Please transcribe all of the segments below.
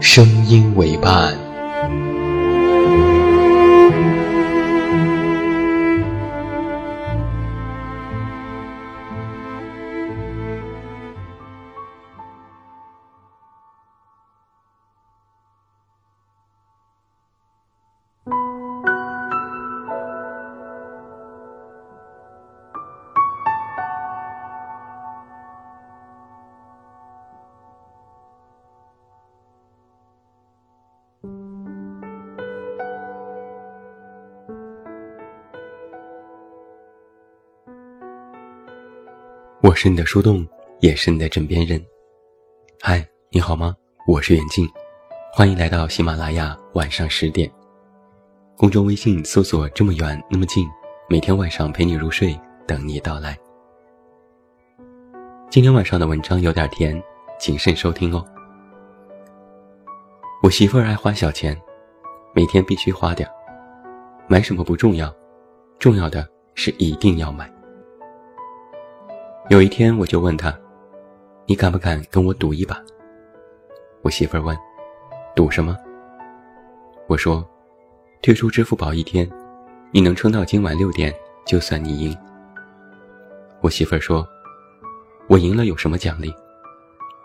声音为伴。我是你的树洞，也是你的枕边人。嗨，你好吗？我是远近，欢迎来到喜马拉雅晚上十点。公众微信搜索“这么远那么近”，每天晚上陪你入睡，等你到来。今天晚上的文章有点甜，谨慎收听哦。我媳妇儿爱花小钱，每天必须花点。买什么不重要，重要的是一定要买。有一天，我就问他：“你敢不敢跟我赌一把？”我媳妇儿问：“赌什么？”我说：“退出支付宝一天，你能撑到今晚六点，就算你赢。”我媳妇儿说：“我赢了有什么奖励？”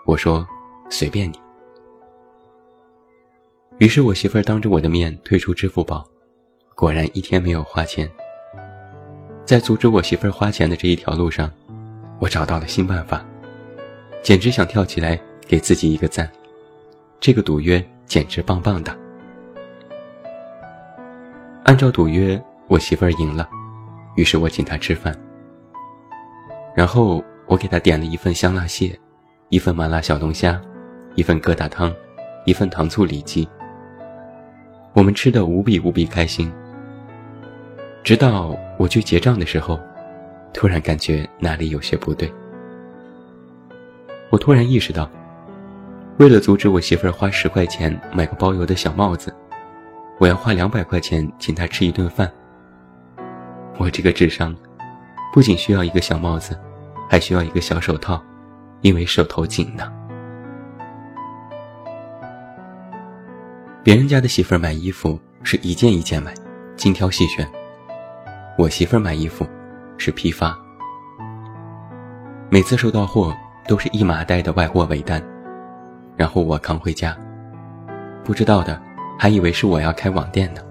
我说：“随便你。”于是我媳妇儿当着我的面退出支付宝，果然一天没有花钱。在阻止我媳妇儿花钱的这一条路上。我找到了新办法，简直想跳起来给自己一个赞。这个赌约简直棒棒的。按照赌约，我媳妇儿赢了，于是我请她吃饭。然后我给她点了一份香辣蟹，一份麻辣小龙虾，一份疙瘩汤，一份糖醋里脊。我们吃的无比无比开心。直到我去结账的时候。突然感觉哪里有些不对，我突然意识到，为了阻止我媳妇儿花十块钱买个包邮的小帽子，我要花两百块钱请她吃一顿饭。我这个智商，不仅需要一个小帽子，还需要一个小手套，因为手头紧呢。别人家的媳妇儿买衣服是一件一件买，精挑细选，我媳妇儿买衣服。是批发，每次收到货都是一麻袋的外货尾单，然后我扛回家，不知道的还以为是我要开网店呢。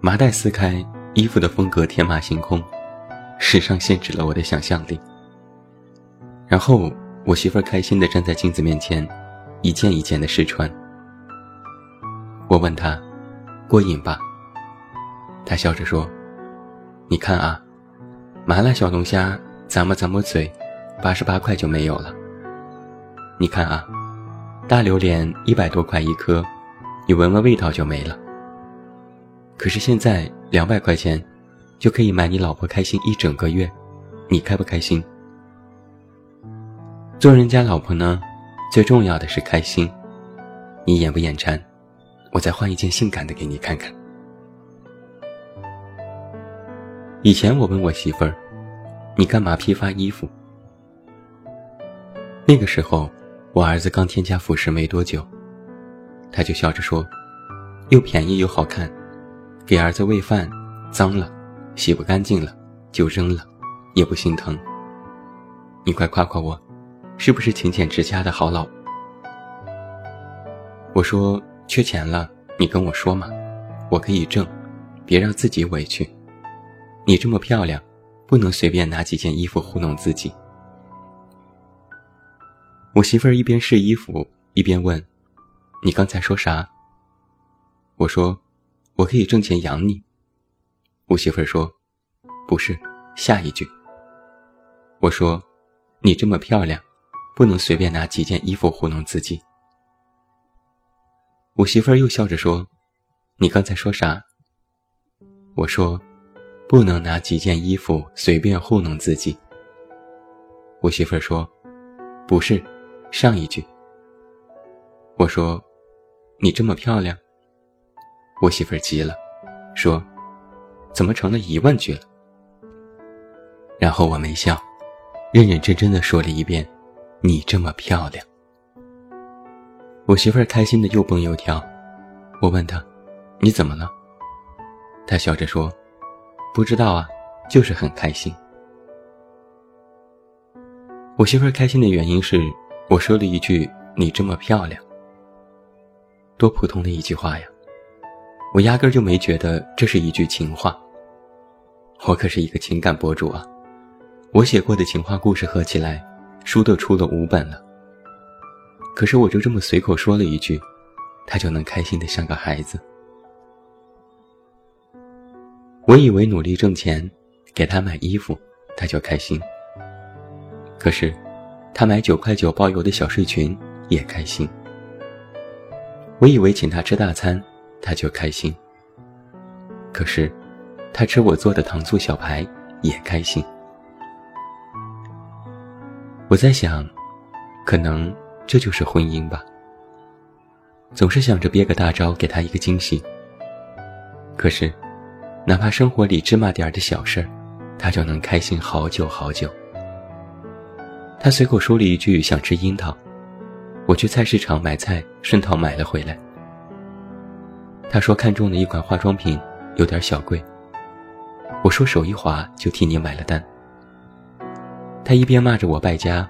麻袋撕开，衣服的风格天马行空，时尚限制了我的想象力。然后我媳妇儿开心地站在镜子面前，一件一件的试穿。我问她：“过瘾吧？”她笑着说。你看啊，麻辣小龙虾咂摸咂摸嘴，八十八块就没有了。你看啊，大榴莲一百多块一颗，你闻闻味道就没了。可是现在两百块钱，就可以买你老婆开心一整个月，你开不开心？做人家老婆呢，最重要的是开心。你眼不眼馋？我再换一件性感的给你看看。以前我问我媳妇儿：“你干嘛批发衣服？”那个时候，我儿子刚添加辅食没多久，他就笑着说：“又便宜又好看，给儿子喂饭，脏了，洗不干净了，就扔了，也不心疼。你快夸夸我，是不是勤俭持家的好老？”我说：“缺钱了，你跟我说嘛，我可以挣，别让自己委屈。你这么漂亮，不能随便拿几件衣服糊弄自己。”我媳妇儿一边试衣服一边问：“你刚才说啥？”我说：“我可以挣钱养你。”我媳妇儿说：“不是，下一句。”我说：“你这么漂亮，不能随便拿几件衣服糊弄自己。”我媳妇儿又笑着说：“你刚才说啥？”我说：“不能拿几件衣服随便糊弄自己。”我媳妇儿说：“不是，上一句。”我说：“你这么漂亮。”我媳妇儿急了，说：“怎么成了一万句了？”然后我没笑，认认真真的说了一遍：“你这么漂亮。”我媳妇儿开心的又蹦又跳，我问她：“你怎么了？”她笑着说：“不知道啊，就是很开心。”我媳妇儿开心的原因是我说了一句：“你这么漂亮。”多普通的一句话呀，我压根儿就没觉得这是一句情话。我可是一个情感博主啊，我写过的情话故事合起来，书都出了五本了。可是我就这么随口说了一句，他就能开心的像个孩子。我以为努力挣钱，给他买衣服，他就开心。可是，他买九块九包邮的小睡裙也开心。我以为请他吃大餐，他就开心。可是，他吃我做的糖醋小排也开心。我在想，可能。这就是婚姻吧。总是想着憋个大招给他一个惊喜。可是，哪怕生活里芝麻点儿的小事儿，他就能开心好久好久。他随口说了一句想吃樱桃，我去菜市场买菜，顺道买了回来。他说看中了一款化妆品，有点小贵。我说手一滑就替你买了单。他一边骂着我败家，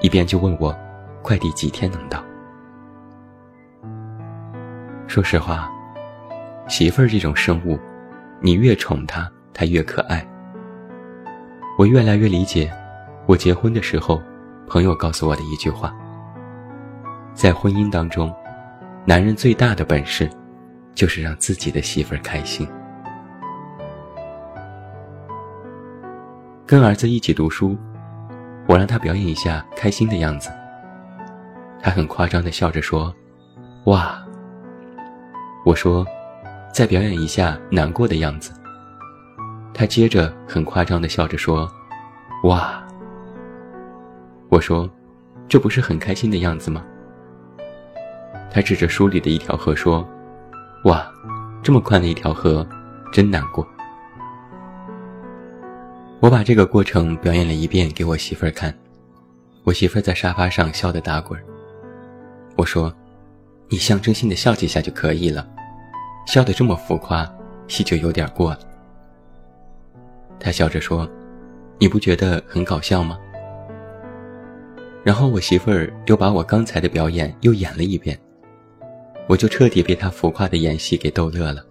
一边就问我。快递几天能到？说实话，媳妇儿这种生物，你越宠她，她越可爱。我越来越理解，我结婚的时候，朋友告诉我的一句话：在婚姻当中，男人最大的本事，就是让自己的媳妇儿开心。跟儿子一起读书，我让他表演一下开心的样子。他很夸张的笑着说：“哇。”我说：“再表演一下难过的样子。”他接着很夸张的笑着说：“哇。”我说：“这不是很开心的样子吗？”他指着书里的一条河说：“哇，这么宽的一条河，真难过。”我把这个过程表演了一遍给我媳妇儿看，我媳妇儿在沙发上笑得打滚。我说：“你象征性的笑几下就可以了，笑得这么浮夸，戏就有点过了。”他笑着说：“你不觉得很搞笑吗？”然后我媳妇儿又把我刚才的表演又演了一遍，我就彻底被他浮夸的演戏给逗乐了。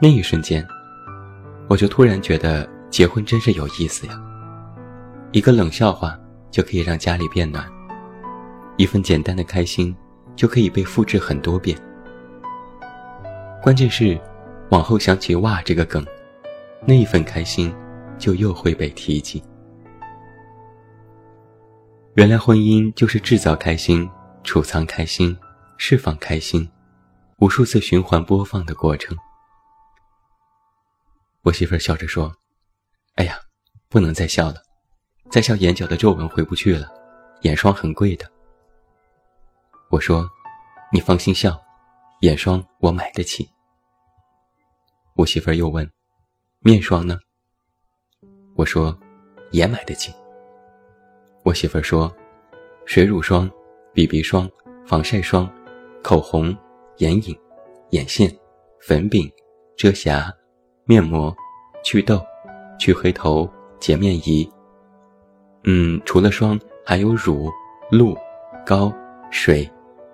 那一瞬间，我就突然觉得结婚真是有意思呀！一个冷笑话就可以让家里变暖。一份简单的开心，就可以被复制很多遍。关键是，往后想起“哇”这个梗，那一份开心，就又会被提及。原来婚姻就是制造开心、储藏开心、释放开心，无数次循环播放的过程。我媳妇笑着说：“哎呀，不能再笑了，再笑眼角的皱纹回不去了，眼霜很贵的。”我说：“你放心笑，眼霜我买得起。”我媳妇儿又问：“面霜呢？”我说：“也买得起。”我媳妇儿说：“水乳霜、BB 霜、防晒霜、口红、眼影、眼线、粉饼、遮瑕、面膜、祛痘、去黑头、洁面仪。嗯，除了霜，还有乳、露、膏、水。”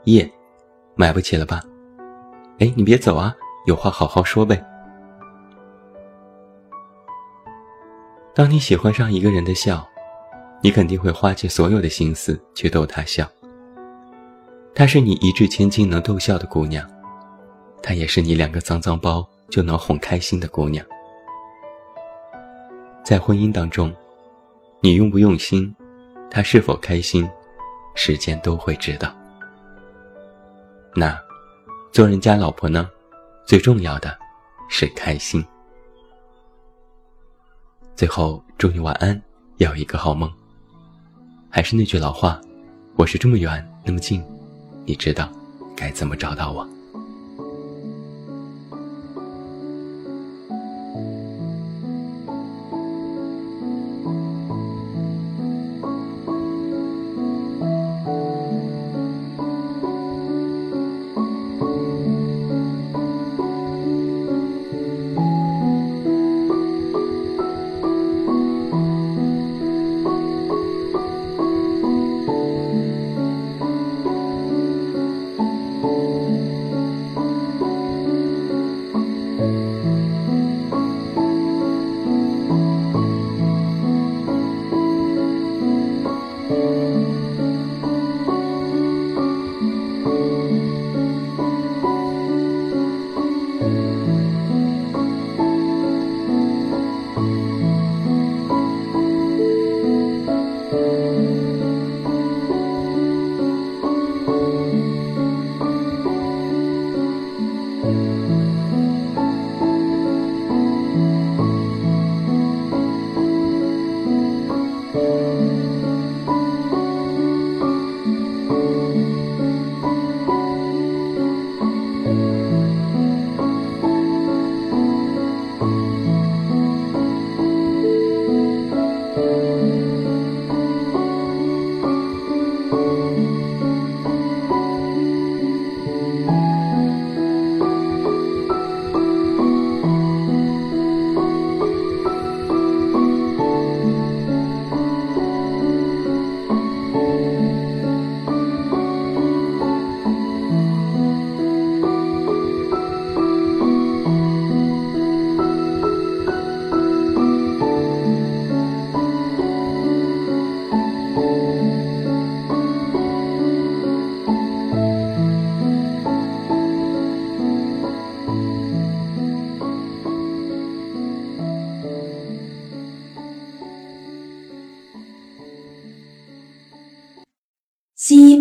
液，买不起了吧？哎，你别走啊，有话好好说呗。当你喜欢上一个人的笑，你肯定会花尽所有的心思去逗他笑。她是你一掷千金能逗笑的姑娘，她也是你两个脏脏包就能哄开心的姑娘。在婚姻当中，你用不用心，她是否开心，时间都会知道。那，做人家老婆呢，最重要的是开心。最后，祝你晚安，要一个好梦。还是那句老话，我是这么远那么近，你知道该怎么找到我。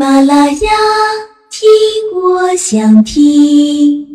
马拉雅，听我想听。